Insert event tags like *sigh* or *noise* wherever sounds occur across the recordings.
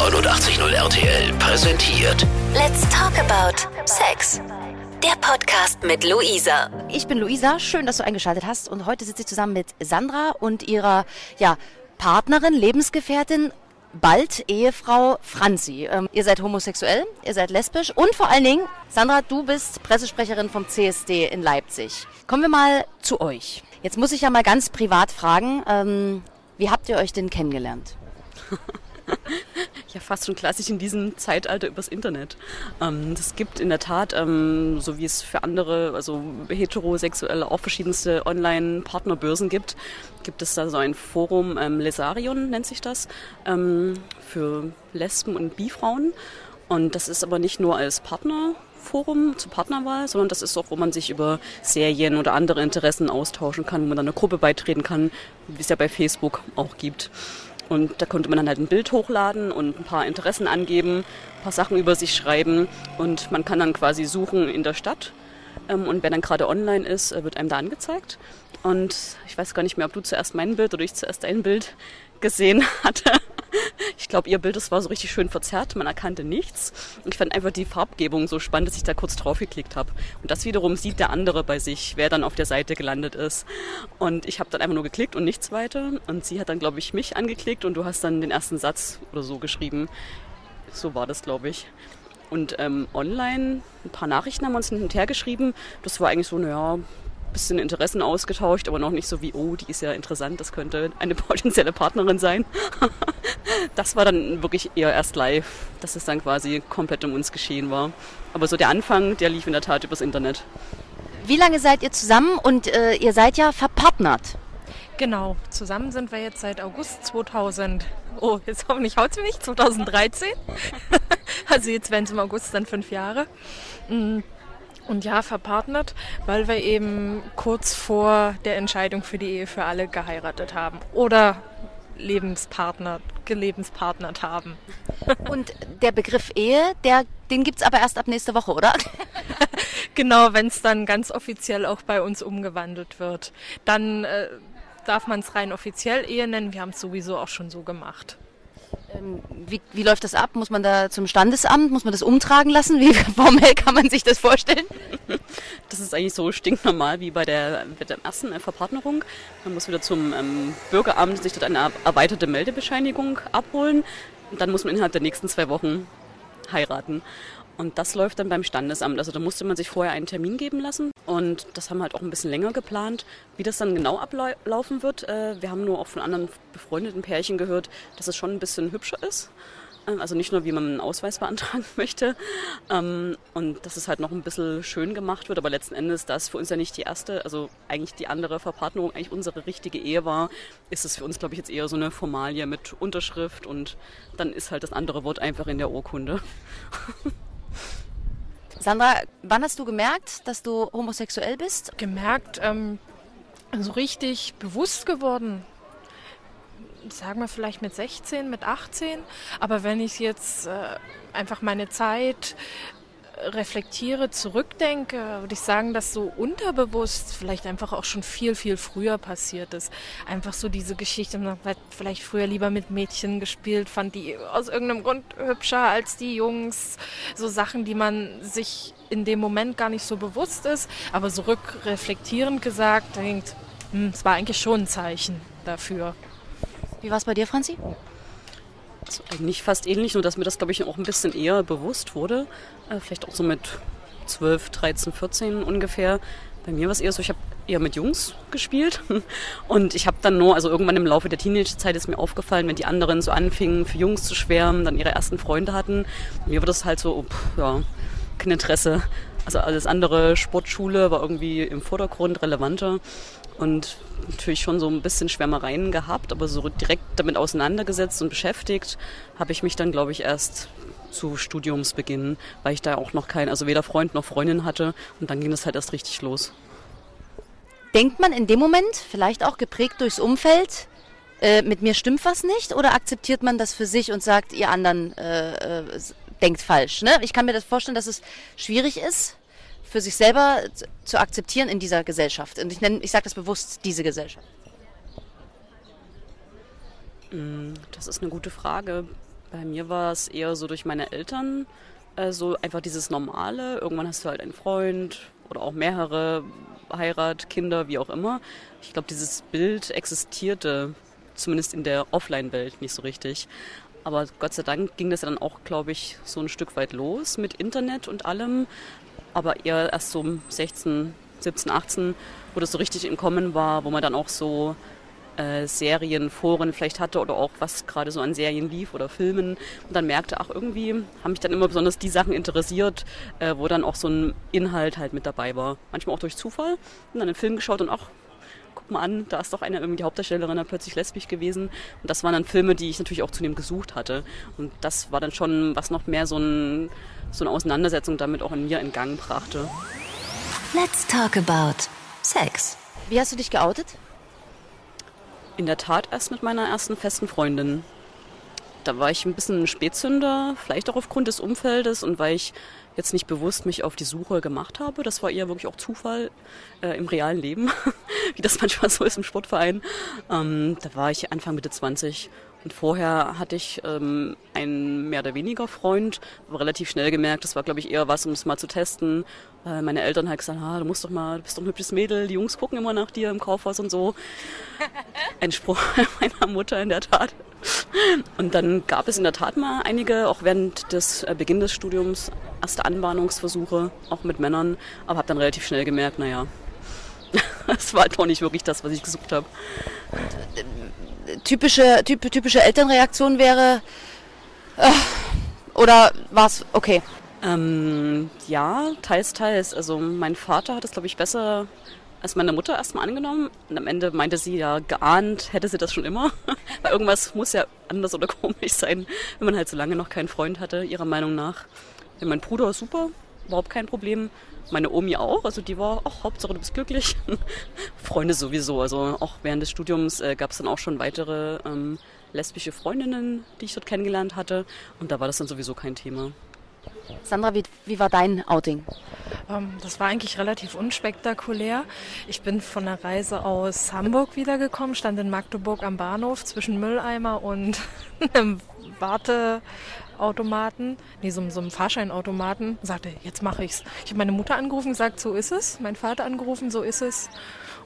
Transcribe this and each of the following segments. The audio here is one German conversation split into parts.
89.0 RTL präsentiert Let's talk about Sex. Der Podcast mit Luisa. Ich bin Luisa, schön, dass du eingeschaltet hast. Und heute sitze ich zusammen mit Sandra und ihrer ja, Partnerin, Lebensgefährtin, bald Ehefrau Franzi. Ähm, ihr seid homosexuell, ihr seid lesbisch und vor allen Dingen, Sandra, du bist Pressesprecherin vom CSD in Leipzig. Kommen wir mal zu euch. Jetzt muss ich ja mal ganz privat fragen, ähm, wie habt ihr euch denn kennengelernt? *laughs* Ja, fast schon klassisch in diesem Zeitalter übers Internet. Ähm, es gibt in der Tat, ähm, so wie es für andere, also heterosexuelle, auch verschiedenste Online-Partnerbörsen gibt, gibt es da so ein Forum, ähm, Lesarion nennt sich das, ähm, für Lesben und Bifrauen. Und das ist aber nicht nur als Partnerforum zur Partnerwahl, sondern das ist auch, wo man sich über Serien oder andere Interessen austauschen kann, wo man dann einer Gruppe beitreten kann, wie es ja bei Facebook auch gibt. Und da konnte man dann halt ein Bild hochladen und ein paar Interessen angeben, ein paar Sachen über sich schreiben und man kann dann quasi suchen in der Stadt. Ähm, Und wer dann gerade online ist, äh, wird einem da angezeigt. Und ich weiß gar nicht mehr, ob du zuerst mein Bild oder ich zuerst dein Bild gesehen *laughs* hatte. Ich glaube, ihr Bild, das war so richtig schön verzerrt, man erkannte nichts. Und ich fand einfach die Farbgebung so spannend, dass ich da kurz drauf geklickt habe. Und das wiederum sieht der andere bei sich, wer dann auf der Seite gelandet ist. Und ich habe dann einfach nur geklickt und nichts weiter. Und sie hat dann, glaube ich, mich angeklickt und du hast dann den ersten Satz oder so geschrieben. So war das, glaube ich. Und ähm, online, ein paar Nachrichten haben wir uns hin und her geschrieben. Das war eigentlich so, naja, bisschen Interessen ausgetauscht, aber noch nicht so wie, oh, die ist ja interessant, das könnte eine *laughs* potenzielle Partnerin sein. *laughs* das war dann wirklich eher erst live, dass es dann quasi komplett um uns geschehen war. Aber so der Anfang, der lief in der Tat übers Internet. Wie lange seid ihr zusammen und äh, ihr seid ja verpartnert? Genau, zusammen sind wir jetzt seit August 2000. Oh, jetzt hoffentlich haut nicht, 2013. *laughs* also jetzt werden es im August dann fünf Jahre. Mm, Und ja, verpartnert, weil wir eben kurz vor der Entscheidung für die Ehe für alle geheiratet haben. Oder Lebenspartner, gelebenspartnert haben. *laughs* Und der Begriff Ehe, der, den gibt's aber erst ab nächste Woche, oder? *laughs* Genau, wenn es dann ganz offiziell auch bei uns umgewandelt wird. Dann äh, darf man es rein offiziell Ehe nennen. Wir haben es sowieso auch schon so gemacht. Ähm, wie, wie läuft das ab? Muss man da zum Standesamt? Muss man das umtragen lassen? Wie *laughs* formell kann man sich das vorstellen? Das ist eigentlich so stinknormal wie bei der, bei der ersten äh, Verpartnerung. Man muss wieder zum ähm, Bürgeramt sich dort eine erweiterte Meldebescheinigung abholen. Und dann muss man innerhalb der nächsten zwei Wochen heiraten. Und das läuft dann beim Standesamt. Also da musste man sich vorher einen Termin geben lassen. Und das haben wir halt auch ein bisschen länger geplant, wie das dann genau ablaufen wird. Äh, Wir haben nur auch von anderen befreundeten Pärchen gehört, dass es schon ein bisschen hübscher ist. Äh, Also nicht nur, wie man einen Ausweis beantragen *laughs* möchte. Ähm, Und dass es halt noch ein bisschen schön gemacht wird. Aber letzten Endes, da es für uns ja nicht die erste, also eigentlich die andere Verpartnerung, eigentlich unsere richtige Ehe war, ist es für uns, glaube ich, jetzt eher so eine Formalie mit Unterschrift. Und dann ist halt das andere Wort einfach in der Urkunde. *laughs* Sandra, wann hast du gemerkt, dass du homosexuell bist? gemerkt, ähm, so richtig bewusst geworden. Sagen wir vielleicht mit 16, mit 18. Aber wenn ich jetzt äh, einfach meine Zeit reflektiere, zurückdenke, würde ich sagen, dass so unterbewusst vielleicht einfach auch schon viel, viel früher passiert ist. Einfach so diese Geschichte, man hat vielleicht früher lieber mit Mädchen gespielt, fand die aus irgendeinem Grund hübscher als die Jungs. So Sachen, die man sich in dem Moment gar nicht so bewusst ist, aber so rückreflektierend gesagt, denkt, hm, es war eigentlich schon ein Zeichen dafür. Wie war es bei dir, Franzi? Also eigentlich fast ähnlich, nur dass mir das, glaube ich, auch ein bisschen eher bewusst wurde. Äh, vielleicht auch so mit 12, 13, 14 ungefähr. Bei mir war es eher so, ich habe eher mit Jungs gespielt. *laughs* Und ich habe dann nur, also irgendwann im Laufe der Teenagerzeit ist mir aufgefallen, wenn die anderen so anfingen, für Jungs zu schwärmen, dann ihre ersten Freunde hatten. Mir war das halt so, oh, pff, ja, kein Interesse. Also alles andere, Sportschule war irgendwie im Vordergrund relevanter und natürlich schon so ein bisschen Schwärmereien gehabt, aber so direkt damit auseinandergesetzt und beschäftigt habe ich mich dann, glaube ich, erst zu Studiumsbeginn, weil ich da auch noch kein, also weder Freund noch Freundin hatte und dann ging das halt erst richtig los. Denkt man in dem Moment, vielleicht auch geprägt durchs Umfeld, äh, mit mir stimmt was nicht? Oder akzeptiert man das für sich und sagt, ihr anderen äh, äh, denkt falsch? Ne? Ich kann mir das vorstellen, dass es schwierig ist, für sich selber zu akzeptieren in dieser Gesellschaft. Und ich, ich sage das bewusst, diese Gesellschaft. Das ist eine gute Frage. Bei mir war es eher so durch meine Eltern, äh, so einfach dieses Normale. Irgendwann hast du halt einen Freund oder auch mehrere, Heirat, Kinder, wie auch immer. Ich glaube, dieses Bild existierte zumindest in der Offline-Welt nicht so richtig. Aber Gott sei Dank ging das dann auch, glaube ich, so ein Stück weit los mit Internet und allem. Aber eher erst so um 16, 17, 18, wo das so richtig im Kommen war, wo man dann auch so äh, Serienforen vielleicht hatte oder auch was gerade so an Serien lief oder Filmen und dann merkte, ach irgendwie haben mich dann immer besonders die Sachen interessiert, äh, wo dann auch so ein Inhalt halt mit dabei war. Manchmal auch durch Zufall und dann einen Film geschaut und ach, guck mal an, da ist doch eine irgendwie die Hauptdarstellerin dann plötzlich lesbisch gewesen. Und das waren dann Filme, die ich natürlich auch zunehmend gesucht hatte. Und das war dann schon, was noch mehr so, ein, so eine Auseinandersetzung damit auch in mir in Gang brachte. Let's talk about Sex. Wie hast du dich geoutet? In der Tat erst mit meiner ersten festen Freundin. Da war ich ein bisschen ein Spätzünder, vielleicht auch aufgrund des Umfeldes und weil ich jetzt nicht bewusst mich auf die Suche gemacht habe. Das war eher wirklich auch Zufall äh, im realen Leben, *laughs* wie das manchmal so ist im Sportverein. Ähm, da war ich Anfang Mitte 20 und vorher hatte ich ähm, einen mehr oder weniger Freund, aber relativ schnell gemerkt, das war glaube ich eher was, um es mal zu testen. Äh, meine Eltern halt gesagt, ah, du musst doch mal, du bist doch ein hübsches Mädel, die Jungs gucken immer nach dir im Kaufhaus und so. *laughs* Ein Spruch *laughs* meiner Mutter in der Tat. *laughs* Und dann gab es in der Tat mal einige, auch während des äh, Beginn des Studiums, erste Anbahnungsversuche, auch mit Männern, aber habe dann relativ schnell gemerkt, naja, das *laughs* war halt auch nicht wirklich das, was ich gesucht habe. Typische, typ, typische Elternreaktion wäre, äh, oder war es okay? Ähm, ja, teils, teils. Also mein Vater hat es, glaube ich, besser als meine Mutter erstmal angenommen. Und am Ende meinte sie ja, geahnt hätte sie das schon immer. *laughs* Weil irgendwas muss ja anders oder komisch sein, wenn man halt so lange noch keinen Freund hatte, ihrer Meinung nach. Ja, mein Bruder super, überhaupt kein Problem. Meine Omi auch, also die war auch Hauptsache du bist glücklich. *laughs* Freunde sowieso, also auch während des Studiums äh, gab es dann auch schon weitere ähm, lesbische Freundinnen, die ich dort kennengelernt hatte. Und da war das dann sowieso kein Thema. Sandra, wie, wie war dein Outing? Ähm, das war eigentlich relativ unspektakulär. Ich bin von der Reise aus Hamburg wiedergekommen, stand in Magdeburg am Bahnhof zwischen Mülleimer und *laughs* einem Warteautomaten, nee, so, so einem Fahrscheinautomaten, sagte, jetzt mache ich's. Ich habe meine Mutter angerufen, gesagt, so ist es. Mein Vater angerufen, so ist es.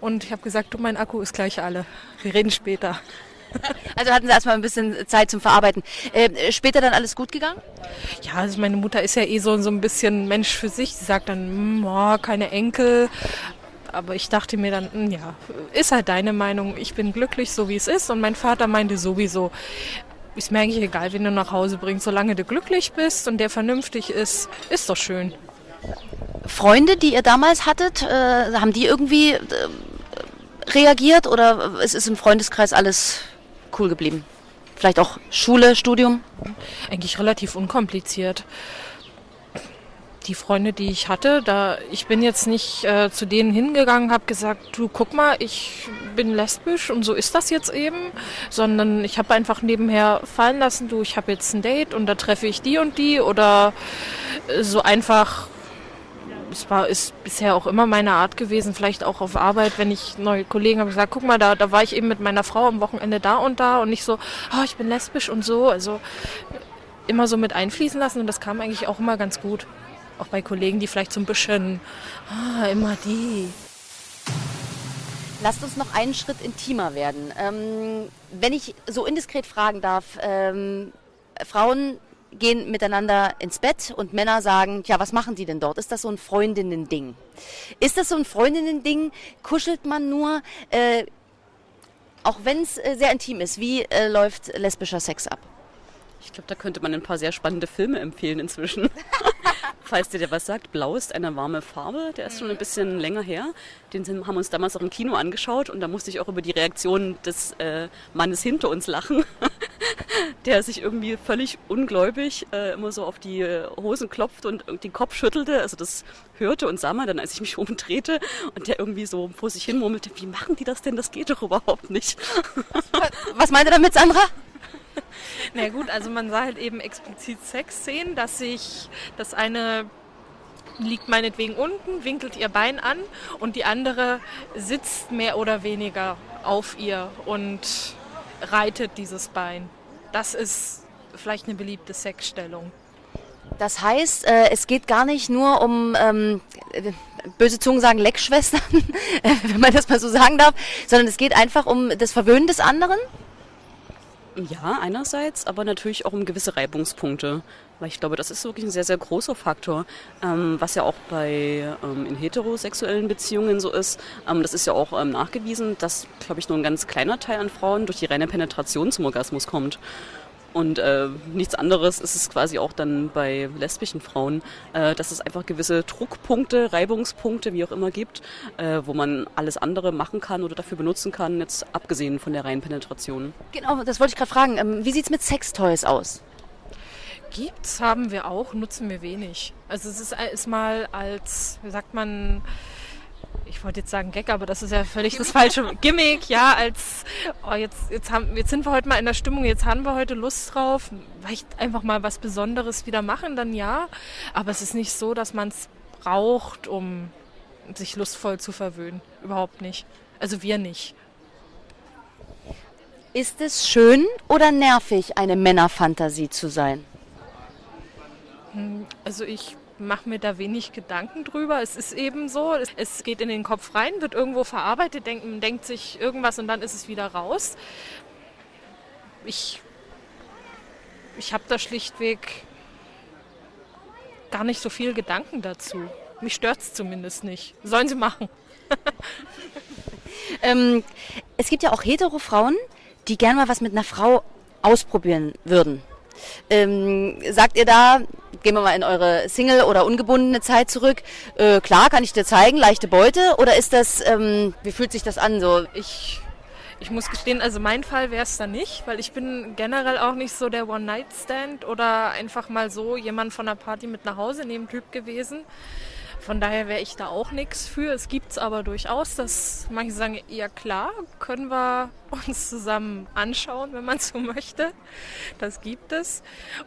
Und ich habe gesagt, du, mein Akku ist gleich alle. Wir reden später. *laughs* Also hatten Sie erstmal ein bisschen Zeit zum Verarbeiten. Äh, später dann alles gut gegangen? Ja, also meine Mutter ist ja eh so, so ein bisschen Mensch für sich. Sie sagt dann, mm, oh, keine Enkel. Aber ich dachte mir dann, mm, ja, ist halt deine Meinung. Ich bin glücklich, so wie es ist. Und mein Vater meinte sowieso, ist mir eigentlich egal, wen du nach Hause bringst. Solange du glücklich bist und der vernünftig ist, ist doch schön. Freunde, die ihr damals hattet, äh, haben die irgendwie äh, reagiert oder ist es im Freundeskreis alles cool geblieben? Vielleicht auch Schule, Studium? Eigentlich relativ unkompliziert. Die Freunde, die ich hatte, da ich bin jetzt nicht äh, zu denen hingegangen, habe gesagt, du guck mal, ich bin lesbisch und so ist das jetzt eben, sondern ich habe einfach nebenher fallen lassen, du, ich habe jetzt ein Date und da treffe ich die und die oder äh, so einfach es war, ist bisher auch immer meine Art gewesen, vielleicht auch auf Arbeit, wenn ich neue Kollegen habe gesagt, guck mal, da, da war ich eben mit meiner Frau am Wochenende da und da und nicht so, oh, ich bin lesbisch und so. Also immer so mit einfließen lassen und das kam eigentlich auch immer ganz gut. Auch bei Kollegen, die vielleicht so ein bisschen, ah, immer die. Lasst uns noch einen Schritt intimer werden. Ähm, wenn ich so indiskret fragen darf, ähm, Frauen gehen miteinander ins Bett und Männer sagen, ja, was machen die denn dort? Ist das so ein Freundinnen-Ding? Ist das so ein Freundinnen-Ding? Kuschelt man nur? Äh, auch wenn es äh, sehr intim ist, wie äh, läuft lesbischer Sex ab? Ich glaube, da könnte man ein paar sehr spannende Filme empfehlen inzwischen. *laughs* Falls dir der was sagt, Blau ist eine warme Farbe, der ist schon ein bisschen länger her. Den haben wir uns damals auch im Kino angeschaut und da musste ich auch über die Reaktion des äh, Mannes hinter uns lachen, *laughs* der sich irgendwie völlig ungläubig äh, immer so auf die Hosen klopfte und den Kopf schüttelte. Also das hörte und sah man dann, als ich mich *laughs* umdrehte und der irgendwie so vor sich hin murmelte, wie machen die das denn? Das geht doch überhaupt nicht. was meint er damit, Sandra? Na gut, also man sah halt eben explizit Sexszenen, dass sich das eine liegt meinetwegen unten, winkelt ihr Bein an und die andere sitzt mehr oder weniger auf ihr und reitet dieses Bein. Das ist vielleicht eine beliebte Sexstellung. Das heißt, äh, es geht gar nicht nur um, ähm, äh, böse Zungen sagen, Leckschwestern, *laughs* wenn man das mal so sagen darf, sondern es geht einfach um das Verwöhnen des anderen? Ja, einerseits, aber natürlich auch um gewisse Reibungspunkte. Weil ich glaube, das ist wirklich ein sehr, sehr großer Faktor, ähm, was ja auch bei ähm, in heterosexuellen Beziehungen so ist. Ähm, das ist ja auch ähm, nachgewiesen, dass, glaube ich, nur ein ganz kleiner Teil an Frauen durch die reine Penetration zum Orgasmus kommt. Und äh, nichts anderes ist es quasi auch dann bei lesbischen Frauen, äh, dass es einfach gewisse Druckpunkte, Reibungspunkte, wie auch immer gibt, äh, wo man alles andere machen kann oder dafür benutzen kann, jetzt abgesehen von der reinen Penetration. Genau, das wollte ich gerade fragen. Ähm, wie sieht's mit Sextoys aus? Gibt's, haben wir auch, nutzen wir wenig. Also es ist, ist mal als, wie sagt man, ich wollte jetzt sagen Gag, aber das ist ja völlig das falsche Gimmick, ja, als oh, jetzt, jetzt, haben, jetzt sind wir heute mal in der Stimmung, jetzt haben wir heute Lust drauf, vielleicht einfach mal was Besonderes wieder machen, dann ja. Aber es ist nicht so, dass man es braucht, um sich lustvoll zu verwöhnen. Überhaupt nicht. Also wir nicht. Ist es schön oder nervig, eine Männerfantasie zu sein? Hm, also ich mache mir da wenig Gedanken drüber. Es ist eben so, es geht in den Kopf rein, wird irgendwo verarbeitet, denkt, denkt sich irgendwas und dann ist es wieder raus. Ich, ich habe da schlichtweg gar nicht so viel Gedanken dazu. Mich stört es zumindest nicht. Sollen sie machen. *laughs* ähm, es gibt ja auch hetero Frauen, die gerne mal was mit einer Frau ausprobieren würden. Ähm, sagt ihr da, gehen wir mal in eure Single- oder ungebundene Zeit zurück, äh, klar, kann ich dir zeigen, leichte Beute? Oder ist das, ähm, wie fühlt sich das an so? Ich, ich muss gestehen, also mein Fall wäre es da nicht, weil ich bin generell auch nicht so der One-Night-Stand oder einfach mal so jemand von der Party mit nach Hause nehmen Typ gewesen. Von daher wäre ich da auch nichts für. Es gibt es aber durchaus, dass manche sagen, ja klar, können wir uns zusammen anschauen, wenn man so *laughs* möchte. Das gibt es.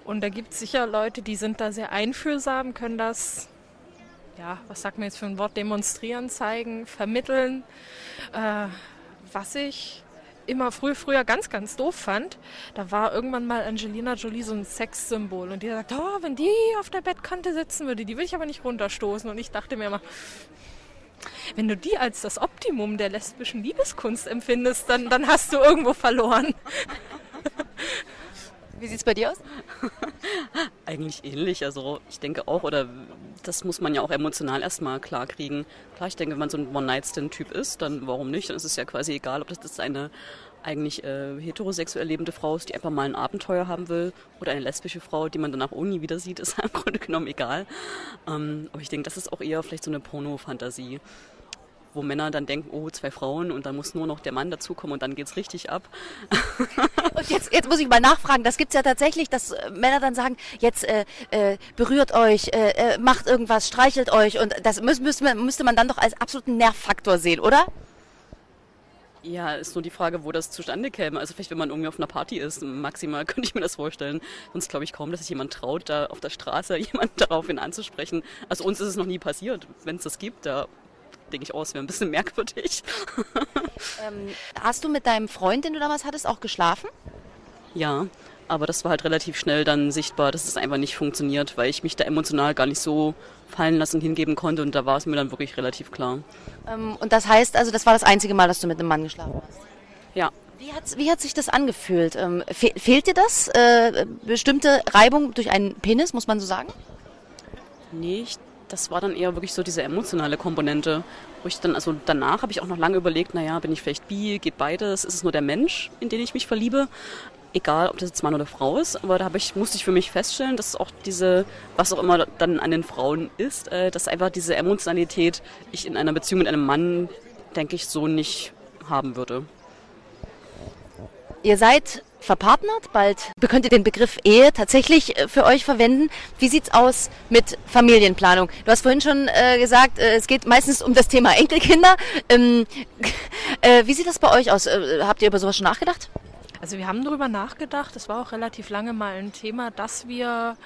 Und da gibt es sicher Leute, die sind da sehr einfühlsam, können das, ja, was sagt man jetzt für ein Wort, demonstrieren, zeigen, vermitteln. Äh, was ich immer früh, früher ganz, ganz doof fand, da war irgendwann mal Angelina Jolie so ein Sexsymbol und die sagt, oh, wenn die auf der Bettkante sitzen würde, die will ich aber nicht runterstoßen. Und ich dachte mir immer, wenn du die als das Optimum der lesbischen Liebeskunst empfindest, dann, dann hast du irgendwo verloren. Wie sieht es bei dir aus? *laughs* Eigentlich ähnlich. Also ich denke auch, oder das muss man ja auch emotional erstmal klar kriegen. Klar, ich denke, wenn man so ein One-Night-Stand-Typ ist, dann warum nicht? Dann ist es ja quasi egal, ob das, das eine eigentlich äh, heterosexuell lebende Frau ist, die einfach mal ein Abenteuer haben will, oder eine lesbische Frau, die man danach auch nie wieder sieht, *laughs* ist im Grunde genommen egal. Ähm, aber ich denke, das ist auch eher vielleicht so eine Porno-Fantasie wo Männer dann denken, oh, zwei Frauen und dann muss nur noch der Mann dazukommen und dann geht's richtig ab. *laughs* Und jetzt, jetzt muss ich mal nachfragen, das gibt's ja tatsächlich, dass äh, Männer dann sagen, jetzt äh, äh, berührt euch, äh, äh, macht irgendwas, streichelt euch und das müß, müsste, man, müsste man dann doch als absoluten Nervfaktor sehen, oder? Ja, ist nur die Frage, wo das zustande käme. Also vielleicht, wenn man irgendwie auf einer Party ist, maximal *laughs* könnte ich mir das vorstellen. Sonst glaube ich kaum, dass sich jemand traut, da auf der Straße *laughs* jemand daraufhin anzusprechen. Also uns ist es noch nie passiert. Wenn es das gibt, da denke ich, es wäre ein bisschen merkwürdig. *laughs* ähm, hast du mit deinem Freund, den du damals hattest, auch geschlafen? Ja, aber das war halt relativ schnell dann sichtbar, dass es einfach nicht funktioniert, weil ich mich da emotional gar nicht so fallen lassen hingeben konnte und da war es mir dann wirklich relativ klar. Ähm, und das heißt also, das war das einzige Mal, dass du mit einem Mann geschlafen hast? Ja. Wie, hat's, wie hat sich das angefühlt? Ähm, fe fehlt dir das? Äh, bestimmte Reibung durch einen Penis, muss man so sagen? Nee, ich das war dann eher wirklich so diese emotionale Komponente, wo ich dann, also danach habe ich auch noch lange überlegt, naja, bin ich vielleicht bi, geht beides, ist es nur der Mensch, in den ich mich verliebe? Egal, ob das jetzt Mann oder Frau ist, aber da habe ich, musste ich für mich feststellen, dass auch diese, was auch immer dann an den Frauen ist, äh, dass einfach diese Emotionalität ich in einer Beziehung mit einem Mann, denke ich, so nicht haben würde. Ihr seid verpartnert, bald könnt ihr den Begriff Ehe tatsächlich äh, für euch verwenden. Wie sieht's aus mit Familienplanung? Du hast vorhin schon äh, gesagt, äh, es geht meistens um das Thema *laughs* Enkelkinder. Ähm, *laughs* äh, wie sieht das bei euch aus? Äh, habt ihr über sowas schon nachgedacht? Also wir haben darüber nachgedacht. Es war auch relativ lange mal ein Thema, dass wir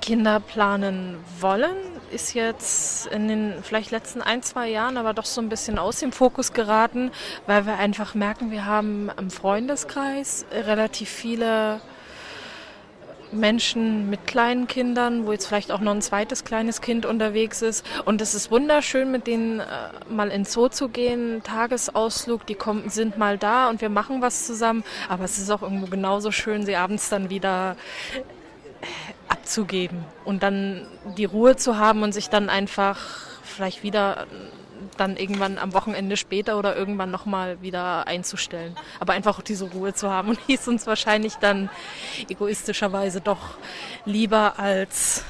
Kinder planen wollen, ist jetzt in den vielleicht letzten ein, zwei Jahren aber doch so ein bisschen aus dem Fokus geraten, weil wir einfach merken, wir haben im Freundeskreis relativ viele Menschen mit kleinen Kindern, wo jetzt vielleicht auch noch ein zweites kleines Kind unterwegs ist. Und es ist wunderschön, mit denen äh, mal ins Zoo zu gehen, Tagesausflug, die kommen, sind mal da und wir machen was zusammen. Aber es ist auch irgendwo genauso schön, sie abends dann wieder abzugeben und dann die Ruhe zu haben und sich dann einfach vielleicht wieder dann irgendwann am Wochenende später oder irgendwann nochmal wieder einzustellen. Aber einfach auch diese Ruhe zu haben und hieß uns wahrscheinlich dann egoistischerweise doch lieber als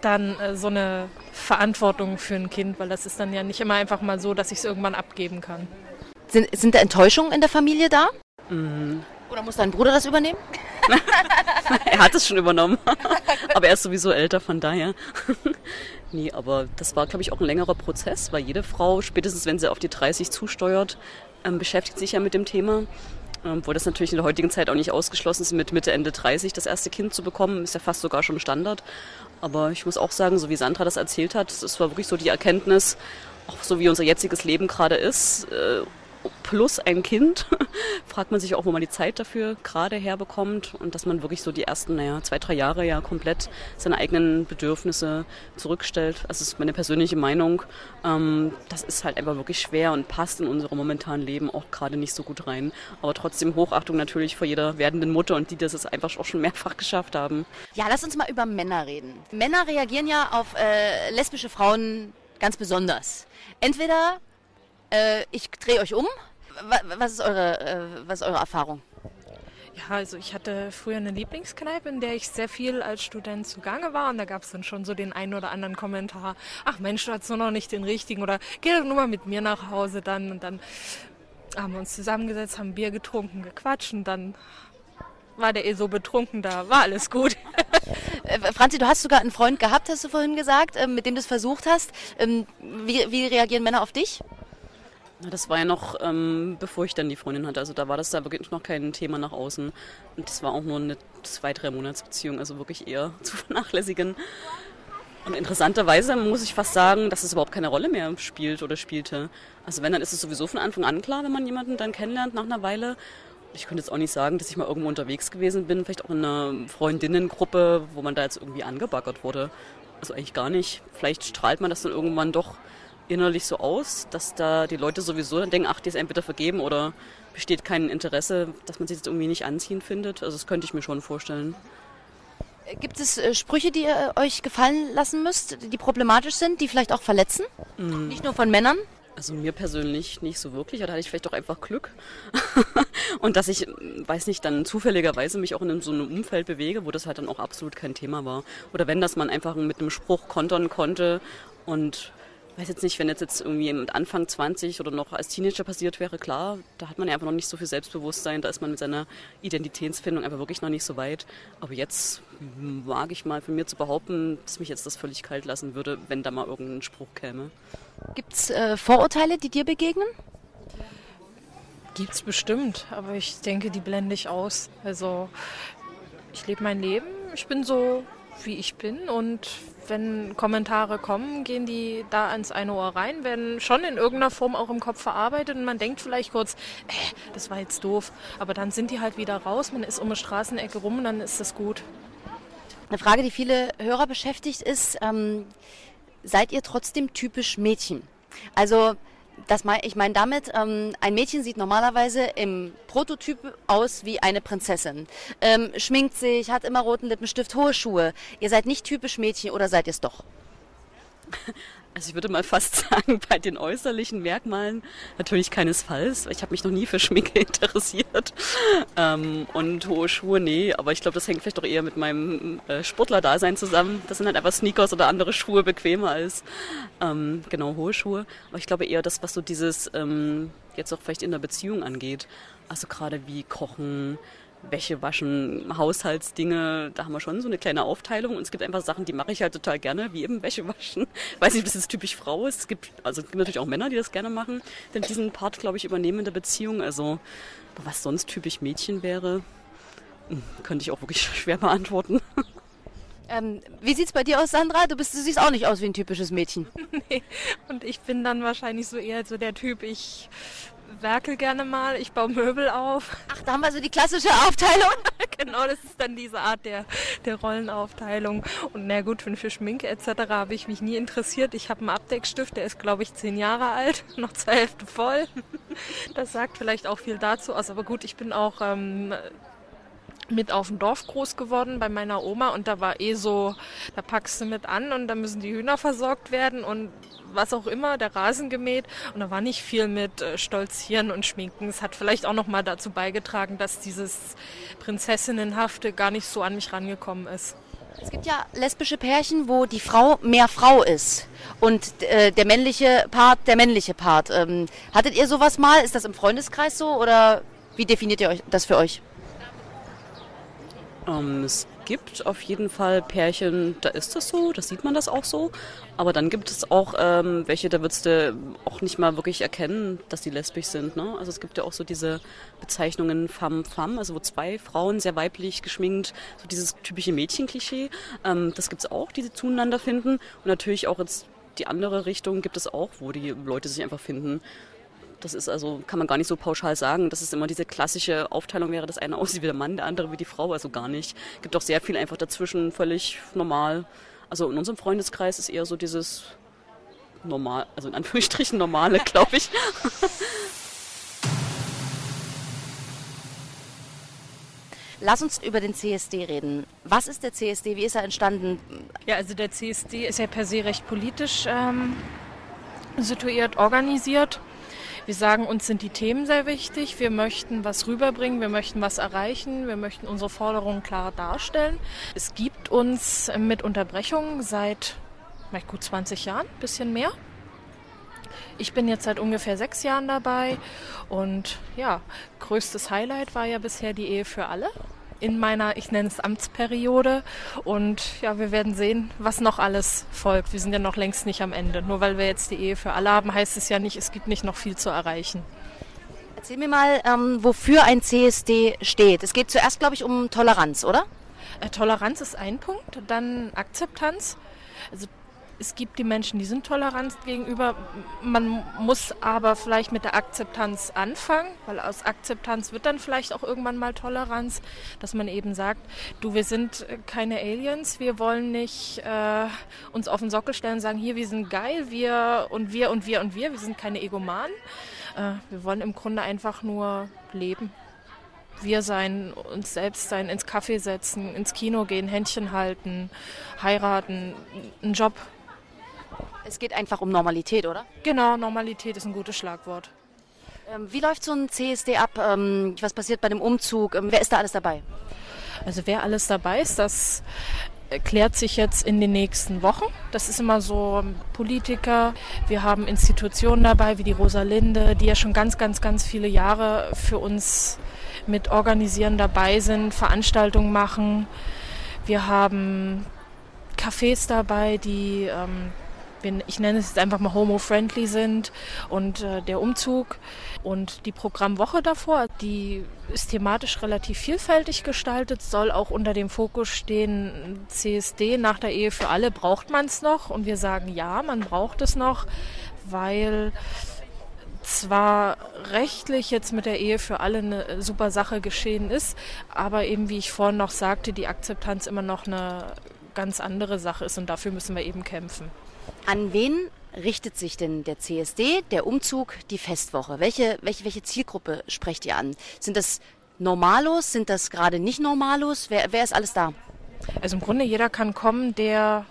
dann äh, so eine Verantwortung für ein Kind, weil das ist dann ja nicht immer einfach mal so, dass ich es irgendwann abgeben kann. Sind, sind da Enttäuschungen in der Familie da? Mhm. Oder muss dein Bruder das übernehmen? *laughs* er hat es schon übernommen, *laughs* aber er ist sowieso älter, von daher. *laughs* nee, aber das war, glaube ich, auch ein längerer Prozess, weil jede Frau, spätestens wenn sie auf die 30 zusteuert, ähm, beschäftigt sich ja mit dem Thema. Ähm, wo das natürlich in der heutigen Zeit auch nicht ausgeschlossen ist, mit Mitte, Ende 30 das erste Kind zu bekommen, ist ja fast sogar schon Standard. Aber ich muss auch sagen, so wie Sandra das erzählt hat, es war wirklich so die Erkenntnis, auch so wie unser jetziges Leben gerade ist, äh, plus ein Kind, *laughs* fragt man sich auch, wo man die Zeit dafür gerade herbekommt und dass man wirklich so die ersten, naja, zwei, drei Jahre ja komplett seine eigenen Bedürfnisse zurückstellt. Das ist meine persönliche Meinung. Ähm, das ist halt einfach wirklich schwer und passt in unserem momentanen Leben auch gerade nicht so gut rein. Aber trotzdem Hochachtung natürlich vor jeder werdenden Mutter und die das es einfach auch schon mehrfach geschafft haben. Ja, lass uns mal über Männer reden. Männer reagieren ja auf äh, lesbische Frauen ganz besonders. Entweder äh, ich drehe euch um. Was ist, eure, äh, was ist eure Erfahrung? Ja, also ich hatte früher eine Lieblingskneipe, in der ich sehr viel als Student zugange war. Und da gab es dann schon so den einen oder anderen Kommentar, ach Mensch, du hast nur noch nicht den richtigen oder geh doch nur mal mit mir nach Hause dann. Und dann haben wir uns zusammengesetzt, haben Bier getrunken, gequatscht und dann war der eh so betrunken, da war alles gut. *laughs* Äh, Franzi, du hast sogar einen Freund gehabt, hast du vorhin gesagt, ähm, mit dem du es versucht hast. Ähm, wie, wie reagieren Männer auf dich? Das war ja noch, ähm, bevor ich dann die Freundin hatte. Also da war das da wirklich noch kein Thema nach außen. Und das war auch nur eine zwei, drei Monatsbeziehung, also wirklich eher *laughs* zu vernachlässigen. Und interessanterweise muss ich fast sagen, dass es überhaupt keine Rolle mehr spielt oder spielte. Also wenn, dann ist es sowieso von Anfang an klar, wenn man jemanden dann kennenlernt nach einer Weile. Ich könnte jetzt auch nicht sagen, dass ich mal irgendwo unterwegs gewesen bin, vielleicht auch in einer Freundinnengruppe, wo man da jetzt irgendwie angebaggert wurde. Also eigentlich gar nicht. Vielleicht strahlt man das dann irgendwann doch innerlich so aus, dass da die Leute sowieso dann denken, ach, die ist entweder vergeben oder besteht kein Interesse, dass man sich jetzt irgendwie nicht anziehen findet. Also das könnte ich mir schon vorstellen. Gibt es äh, Sprüche, die ihr euch gefallen lassen müsst, die problematisch sind, die vielleicht auch verletzen? Mm. Nicht nur von Männern? Also mir persönlich nicht so wirklich, da hatte ich vielleicht auch einfach Glück. *laughs* und dass ich, weiß nicht, dann zufälligerweise mich auch in so einem Umfeld bewege, wo das halt dann auch absolut kein Thema war. Oder wenn das man einfach mit einem Spruch kontern konnte und weiß jetzt nicht, wenn jetzt, jetzt irgendwie mit Anfang 20 oder noch als Teenager passiert wäre, klar, da hat man ja einfach noch nicht so viel Selbstbewusstsein, da ist man mit seiner Identitätsfindung einfach wirklich noch nicht so weit. Aber jetzt wage ich mal von mir zu behaupten, dass mich jetzt das völlig kalt lassen würde, wenn da mal irgendein Spruch käme. Gibt es äh, Vorurteile, die dir begegnen? Gibt es bestimmt, aber ich denke, die blende ich aus. Also ich lebe mein Leben, ich bin so, wie ich bin und wenn Kommentare kommen, gehen die da ans eine Ohr rein, werden schon in irgendeiner Form auch im Kopf verarbeitet und man denkt vielleicht kurz, äh, das war jetzt doof. Aber dann sind die halt wieder raus, man ist um eine Straßenecke rum und dann ist das gut. Eine Frage, die viele Hörer beschäftigt, ist, ähm, seid ihr trotzdem typisch Mädchen? Also das mein, ich meine damit, ähm, ein Mädchen sieht normalerweise im Prototyp aus wie eine Prinzessin. Ähm, schminkt sich, hat immer roten Lippenstift, hohe Schuhe. Ihr seid nicht typisch Mädchen oder seid ihr es doch? Also ich würde mal fast *laughs* sagen, bei den äußerlichen Merkmalen natürlich keinesfalls. Ich habe mich noch nie für Schminke *laughs* interessiert. Ähm, und hohe Schuhe, nee. Aber ich glaube, das hängt vielleicht doch eher mit meinem äh, Sportler-Dasein zusammen. Das sind halt einfach Sneakers oder andere Schuhe bequemer als ähm, genau hohe Schuhe. Aber ich glaube eher das, was so dieses ähm, jetzt auch vielleicht in der Beziehung angeht. Also gerade wie Kochen, Wäsche waschen, Haushaltsdinge, da haben wir schon so eine kleine Aufteilung und es gibt einfach Sachen, die mache ich halt total gerne, wie eben Wäsche waschen. *laughs* Weiß nicht, ob das jetzt typisch Frau ist. Es gibt, also es gibt natürlich auch Männer, die das gerne machen, denn diesen Part, glaube ich, übernehmen in der Beziehung. Also, was sonst typisch Mädchen wäre, hm, könnte ich auch wirklich *laughs* schwer beantworten. Ähm, wie sieht's bei dir aus, Sandra? Du, bist, du siehst auch nicht aus wie ein typisches Mädchen. *laughs* nee. Und ich bin dann wahrscheinlich so eher so der Typ, ich werkel gerne mal, ich baue Möbel auf. Ach, da haben wir so die klassische Aufteilung. *laughs* genau, das ist dann diese Art der, der Rollenaufteilung. Und na gut, für, für Schminke etc. habe ich mich nie interessiert. Ich habe einen Abdeckstift, der ist glaube ich zehn Jahre alt, *laughs* noch zur Hälfte voll. Das sagt vielleicht auch viel dazu aus. Aber gut, ich bin auch ähm, mit auf dem Dorf groß geworden bei meiner Oma und da war eh so, da packst du mit an und da müssen die Hühner versorgt werden und was auch immer, der Rasen gemäht und da war nicht viel mit äh, Stolzieren und Schminken. Es hat vielleicht auch nochmal dazu beigetragen, dass dieses Prinzessinnenhafte gar nicht so an mich rangekommen ist. Es gibt ja lesbische Pärchen, wo die Frau mehr Frau ist und äh, der männliche Part der männliche Part. Ähm, hattet ihr sowas mal? Ist das im Freundeskreis so oder wie definiert ihr euch das für euch? Ähm, es gibt auf jeden Fall Pärchen, da ist das so, da sieht man das auch so. Aber dann gibt es auch ähm, welche, da würdest du auch nicht mal wirklich erkennen, dass die lesbisch sind. Ne? Also es gibt ja auch so diese Bezeichnungen femme femme, also wo zwei Frauen sehr weiblich geschminkt, so dieses typische Mädchenklischee. Ähm, das gibt es auch, die sie zueinander finden. Und natürlich auch jetzt die andere Richtung gibt es auch, wo die Leute sich einfach finden. Das ist also, kann man gar nicht so pauschal sagen. Das ist immer diese klassische Aufteilung wäre, das eine aussieht wie der Mann, der andere wie die Frau, also gar nicht. Gibt auch sehr viel einfach dazwischen, völlig normal. Also in unserem Freundeskreis ist eher so dieses normal, also in Anführungsstrichen normale, glaube ich. *laughs* Lass uns über den CSD reden. Was ist der CSD? Wie ist er entstanden? Ja, also der CSD ist ja per se recht politisch ähm, situiert, organisiert. Wir sagen, uns sind die Themen sehr wichtig. Wir möchten was rüberbringen, wir möchten was erreichen, wir möchten unsere Forderungen klar darstellen. Es gibt uns mit Unterbrechungen seit gut 20 Jahren, bisschen mehr. Ich bin jetzt seit ungefähr sechs Jahren dabei und ja, größtes Highlight war ja bisher die Ehe für alle in meiner, ich nenne es Amtsperiode. Und ja, wir werden sehen, was noch alles folgt. Wir sind ja noch längst nicht am Ende. Nur weil wir jetzt die Ehe für alle haben, heißt es ja nicht, es gibt nicht noch viel zu erreichen. Erzähl mir mal, ähm, wofür ein CSD steht. Es geht zuerst, glaube ich, um Toleranz, oder? Äh, Toleranz ist ein Punkt, dann Akzeptanz. Also es gibt die Menschen, die sind tolerant gegenüber. Man muss aber vielleicht mit der Akzeptanz anfangen, weil aus Akzeptanz wird dann vielleicht auch irgendwann mal Toleranz, dass man eben sagt, du, wir sind keine Aliens, wir wollen nicht äh, uns auf den Sockel stellen und sagen, hier, wir sind geil, wir und wir und wir und wir, wir sind keine Egomanen. Äh, wir wollen im Grunde einfach nur leben wir sein, uns selbst sein, ins Kaffee setzen, ins Kino gehen, Händchen halten, heiraten, einen Job es geht einfach um Normalität, oder? Genau, Normalität ist ein gutes Schlagwort. Ähm, wie läuft so ein CSD ab? Ähm, was passiert bei dem Umzug? Ähm, wer ist da alles dabei? Also wer alles dabei ist, das klärt sich jetzt in den nächsten Wochen. Das ist immer so Politiker. Wir haben Institutionen dabei, wie die Rosalinde, die ja schon ganz, ganz, ganz viele Jahre für uns mit organisieren dabei sind, Veranstaltungen machen. Wir haben Cafés dabei, die ähm, ich nenne es jetzt einfach mal homo-friendly sind und äh, der Umzug und die Programmwoche davor, die ist thematisch relativ vielfältig gestaltet, soll auch unter dem Fokus stehen, CSD nach der Ehe für alle, braucht man es noch? Und wir sagen ja, man braucht es noch, weil zwar rechtlich jetzt mit der Ehe für alle eine super Sache geschehen ist, aber eben, wie ich vorhin noch sagte, die Akzeptanz immer noch eine ganz andere Sache ist und dafür müssen wir eben kämpfen. An wen richtet sich denn der CSD, der Umzug, die Festwoche? Welche, welche, welche Zielgruppe sprecht ihr an? Sind das Normalos? Sind das gerade nicht Normalos? Wer, wer ist alles da? Also im Grunde jeder kann kommen, der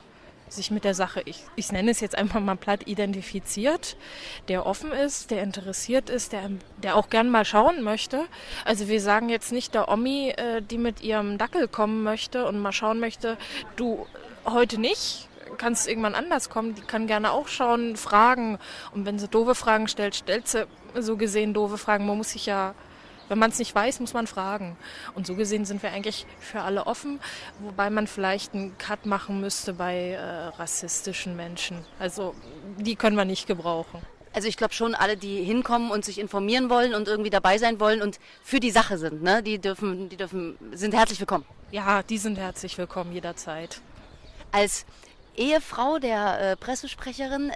sich mit der Sache, ich, ich nenne es jetzt einfach mal platt, identifiziert, der offen ist, der interessiert ist, der, der auch gern mal schauen möchte. Also wir sagen jetzt nicht der Omi, äh, die mit ihrem Dackel kommen möchte und mal schauen möchte, du heute nicht, kann es irgendwann anders kommen. Die kann gerne auch schauen, fragen. Und wenn sie doofe Fragen stellt, stellt sie so gesehen doofe Fragen. Man muss sich ja, wenn man es nicht weiß, muss man fragen. Und so gesehen sind wir eigentlich für alle offen, wobei man vielleicht einen Cut machen müsste bei äh, rassistischen Menschen. Also die können wir nicht gebrauchen. Also ich glaube schon, alle, die hinkommen und sich informieren wollen und irgendwie dabei sein wollen und für die Sache sind, ne? die dürfen, die dürfen, sind herzlich willkommen. Ja, die sind herzlich willkommen jederzeit. Als Ehefrau der äh, Pressesprecherin. Äh,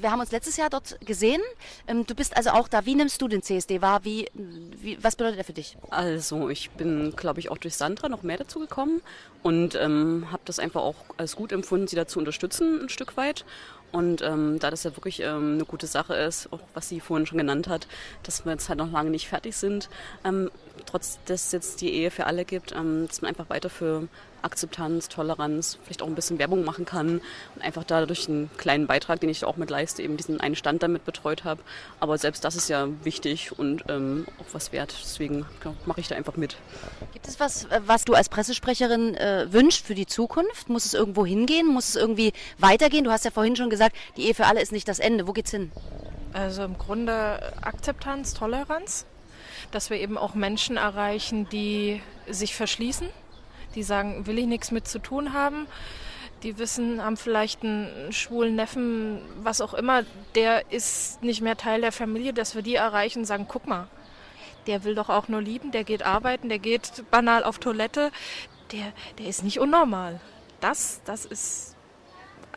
wir haben uns letztes Jahr dort gesehen. Ähm, du bist also auch da. Wie nimmst du den CSD wahr? Wie, wie, was bedeutet er für dich? Also ich bin, glaube ich, auch durch Sandra noch mehr dazu gekommen und ähm, habe das einfach auch als gut empfunden, sie dazu unterstützen ein Stück weit. Und ähm, da das ja wirklich ähm, eine gute Sache ist, auch was sie vorhin schon genannt hat, dass wir jetzt halt noch lange nicht fertig sind, ähm, trotz dass es jetzt die Ehe für alle gibt, ähm, dass man einfach weiter für Akzeptanz, Toleranz, vielleicht auch ein bisschen Werbung machen kann und einfach dadurch einen kleinen Beitrag, den ich auch mit leiste, eben diesen einen Stand damit betreut habe. Aber selbst das ist ja wichtig und ähm, auch was wert. Deswegen mache ich da einfach mit. Gibt es was, äh, was du als Pressesprecherin äh, wünschst für die Zukunft? Muss es irgendwo hingehen? Muss es irgendwie weitergehen? Du hast ja vorhin schon gesagt, die Ehe für alle ist nicht das Ende. Wo geht's hin? Also im Grunde Akzeptanz, Toleranz, dass wir eben auch Menschen erreichen, die sich verschließen die sagen, will ich nichts mit zu tun haben. Die wissen, haben vielleicht einen schwulen Neffen, was auch immer, der ist nicht mehr Teil der Familie, dass wir die erreichen und sagen, guck mal, der will doch auch nur lieben, der geht arbeiten, der geht banal auf Toilette, der, der ist nicht unnormal. Das, das ist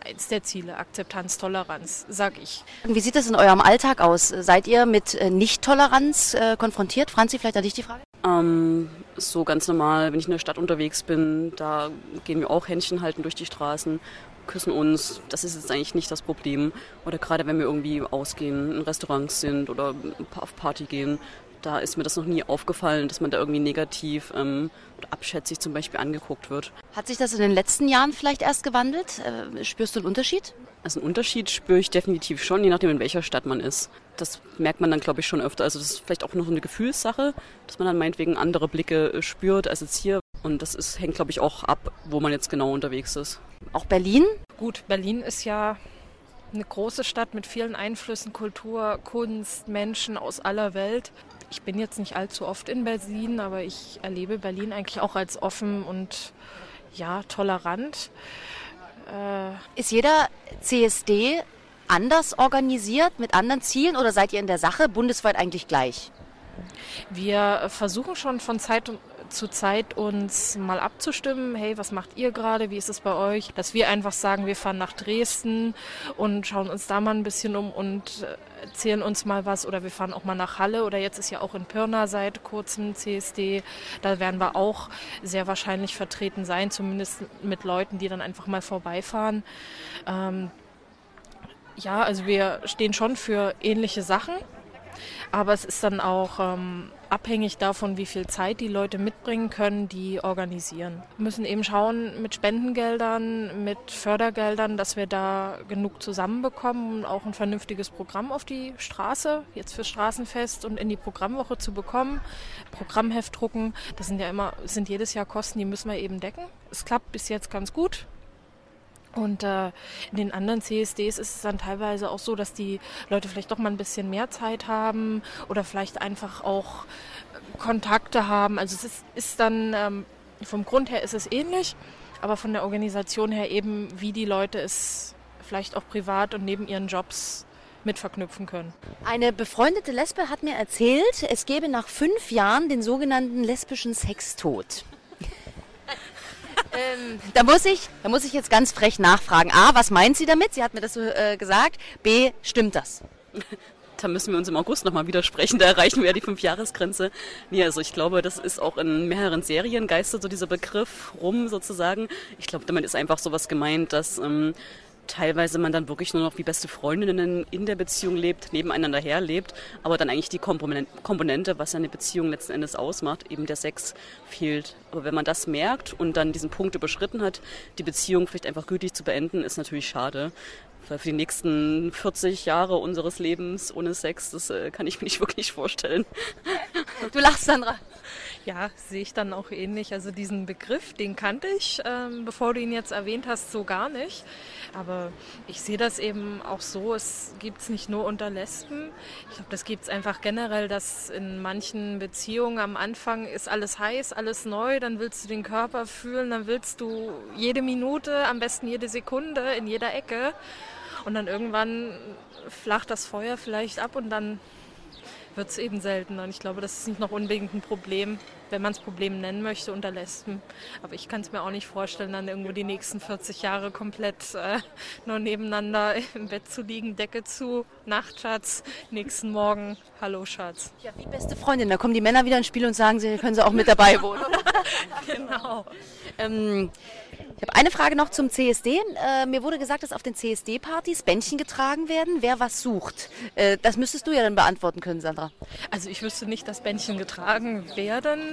eins der Ziele, Akzeptanz, Toleranz, sag ich. Wie sieht das in eurem Alltag aus? Seid ihr mit äh, Nicht-Toleranz äh, konfrontiert? Franzi, vielleicht an dich die Frage? Ähm, so ganz normal, wenn ich in der Stadt unterwegs bin, da gehen wir auch Händchen halten durch die Straßen, küssen uns. Das ist jetzt eigentlich nicht das Problem. Oder gerade wenn wir irgendwie ausgehen, in Restaurants sind oder auf Party gehen, da ist mir das noch nie aufgefallen, dass man da irgendwie negativ ähm, oder abschätzig zum Beispiel angeguckt wird. Hat sich das in den letzten Jahren vielleicht erst gewandelt? Äh, spürst du einen Unterschied? Also einen Unterschied spüre ich definitiv schon, je nachdem in welcher Stadt man ist. Das merkt man dann, glaube ich, schon öfter. Also das ist vielleicht auch noch eine Gefühlssache, dass man dann meinetwegen andere Blicke äh, spürt als jetzt hier. Und das ist, hängt, glaube ich, auch ab, wo man jetzt genau unterwegs ist. Auch Berlin? Gut, Berlin ist ja eine große Stadt mit vielen Einflüssen, Kultur, Kunst, Menschen aus aller Welt. Ich bin jetzt nicht allzu oft in Berlin, aber ich erlebe Berlin eigentlich auch als offen und ja, tolerant. Äh ist jeder CSD anders organisiert mit anderen Zielen oder seid ihr in der Sache bundesweit eigentlich gleich? Wir versuchen schon von Zeit zu Zeit uns mal abzustimmen, hey, was macht ihr gerade, wie ist es bei euch, dass wir einfach sagen, wir fahren nach Dresden und schauen uns da mal ein bisschen um und erzählen uns mal was. Oder wir fahren auch mal nach Halle. Oder jetzt ist ja auch in Pirna seit kurzem CSD, da werden wir auch sehr wahrscheinlich vertreten sein, zumindest mit Leuten, die dann einfach mal vorbeifahren. Ähm, ja, also wir stehen schon für ähnliche Sachen, aber es ist dann auch ähm, abhängig davon, wie viel Zeit die Leute mitbringen können, die organisieren. Wir müssen eben schauen mit Spendengeldern, mit Fördergeldern, dass wir da genug zusammenbekommen, um auch ein vernünftiges Programm auf die Straße, jetzt fürs Straßenfest und in die Programmwoche zu bekommen. Programmheft drucken, das sind ja immer, sind jedes Jahr Kosten, die müssen wir eben decken. Es klappt bis jetzt ganz gut. Und äh, in den anderen CSDs ist es dann teilweise auch so, dass die Leute vielleicht doch mal ein bisschen mehr Zeit haben oder vielleicht einfach auch Kontakte haben. Also es ist, ist dann ähm, vom Grund her ist es ähnlich, aber von der Organisation her eben, wie die Leute es vielleicht auch privat und neben ihren Jobs mit verknüpfen können. Eine befreundete Lesbe hat mir erzählt, es gäbe nach fünf Jahren den sogenannten lesbischen Sextod. Ähm, da, muss ich, da muss ich jetzt ganz frech nachfragen. A, was meint sie damit? Sie hat mir das so äh, gesagt. B, stimmt das? *laughs* Da müssen wir uns im August nochmal widersprechen. Da erreichen wir ja die Fünfjahresgrenze. Nee, also ich glaube, das ist auch in mehreren Serien geistert so dieser Begriff rum sozusagen. Ich glaube, damit ist einfach sowas gemeint, dass ähm, teilweise man dann wirklich nur noch wie beste Freundinnen in der Beziehung lebt, nebeneinander herlebt, aber dann eigentlich die Komponente, was eine Beziehung letzten Endes ausmacht, eben der Sex fehlt. Aber wenn man das merkt und dann diesen Punkt überschritten hat, die Beziehung vielleicht einfach gütig zu beenden, ist natürlich schade. Weil für die nächsten 40 Jahre unseres Lebens ohne Sex, das äh, kann ich mir nicht wirklich vorstellen. Du lachst, Sandra. Ja, sehe ich dann auch ähnlich. Also diesen Begriff, den kannte ich, ähm, bevor du ihn jetzt erwähnt hast, so gar nicht. Aber ich sehe das eben auch so, es gibt es nicht nur unter Lesben. Ich glaube, das gibt es einfach generell, dass in manchen Beziehungen am Anfang ist alles heiß, alles neu, dann willst du den Körper fühlen, dann willst du jede Minute, am besten jede Sekunde in jeder Ecke. Und dann irgendwann flacht das Feuer vielleicht ab und dann wird es eben seltener. Und ich glaube, das ist nicht noch unbedingt ein Problem, wenn man es Problem nennen möchte, unter Lesben. Aber ich kann es mir auch nicht vorstellen, dann irgendwo die nächsten 40 Jahre komplett äh, nur nebeneinander im Bett zu liegen, Decke zu, Nachtschatz, nächsten Morgen, hallo Schatz. Ja, wie beste Freundin. Da kommen die Männer wieder ins Spiel und sagen, sie können sie auch mit dabei wohnen. *laughs* genau. Ähm, ich habe eine Frage noch zum CSD. Äh, mir wurde gesagt, dass auf den CSD-Partys Bändchen getragen werden, wer was sucht. Äh, das müsstest du ja dann beantworten können, Sandra. Also ich wüsste nicht, dass Bändchen getragen werden.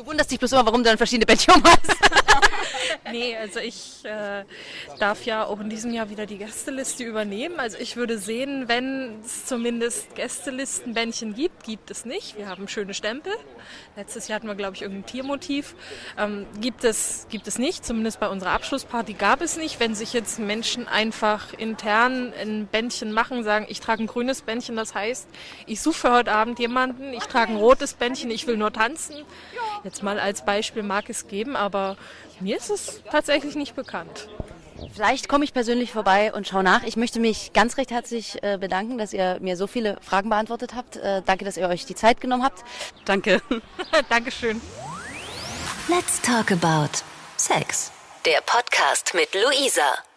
Du wunderst dich bloß immer, warum du dann verschiedene Bändchen um hast. nee, also ich äh, darf ja auch in diesem Jahr wieder die Gästeliste übernehmen. Also ich würde sehen, wenn es zumindest Gästelistenbändchen gibt, gibt es nicht. Wir haben schöne Stempel. Letztes Jahr hatten wir, glaube ich, irgendein Tiermotiv. Ähm, gibt, es, gibt es nicht, zumindest bei unserer Abschlussparty gab es nicht. Wenn sich jetzt Menschen einfach intern ein Bändchen machen, sagen, ich trage ein grünes Bändchen, das heißt, ich suche für heute Abend jemanden, ich trage ein rotes Bändchen, ich will nur tanzen. Jetzt mal als Beispiel mag es geben, aber mir ist es tatsächlich nicht bekannt. Vielleicht komme ich persönlich vorbei und schaue nach. Ich möchte mich ganz recht herzlich äh, bedanken, dass ihr mir so viele Fragen beantwortet habt. Äh, danke, dass ihr euch die Zeit genommen habt. Danke. *laughs* Dankeschön. Let's talk about Sex. Der Podcast mit Luisa.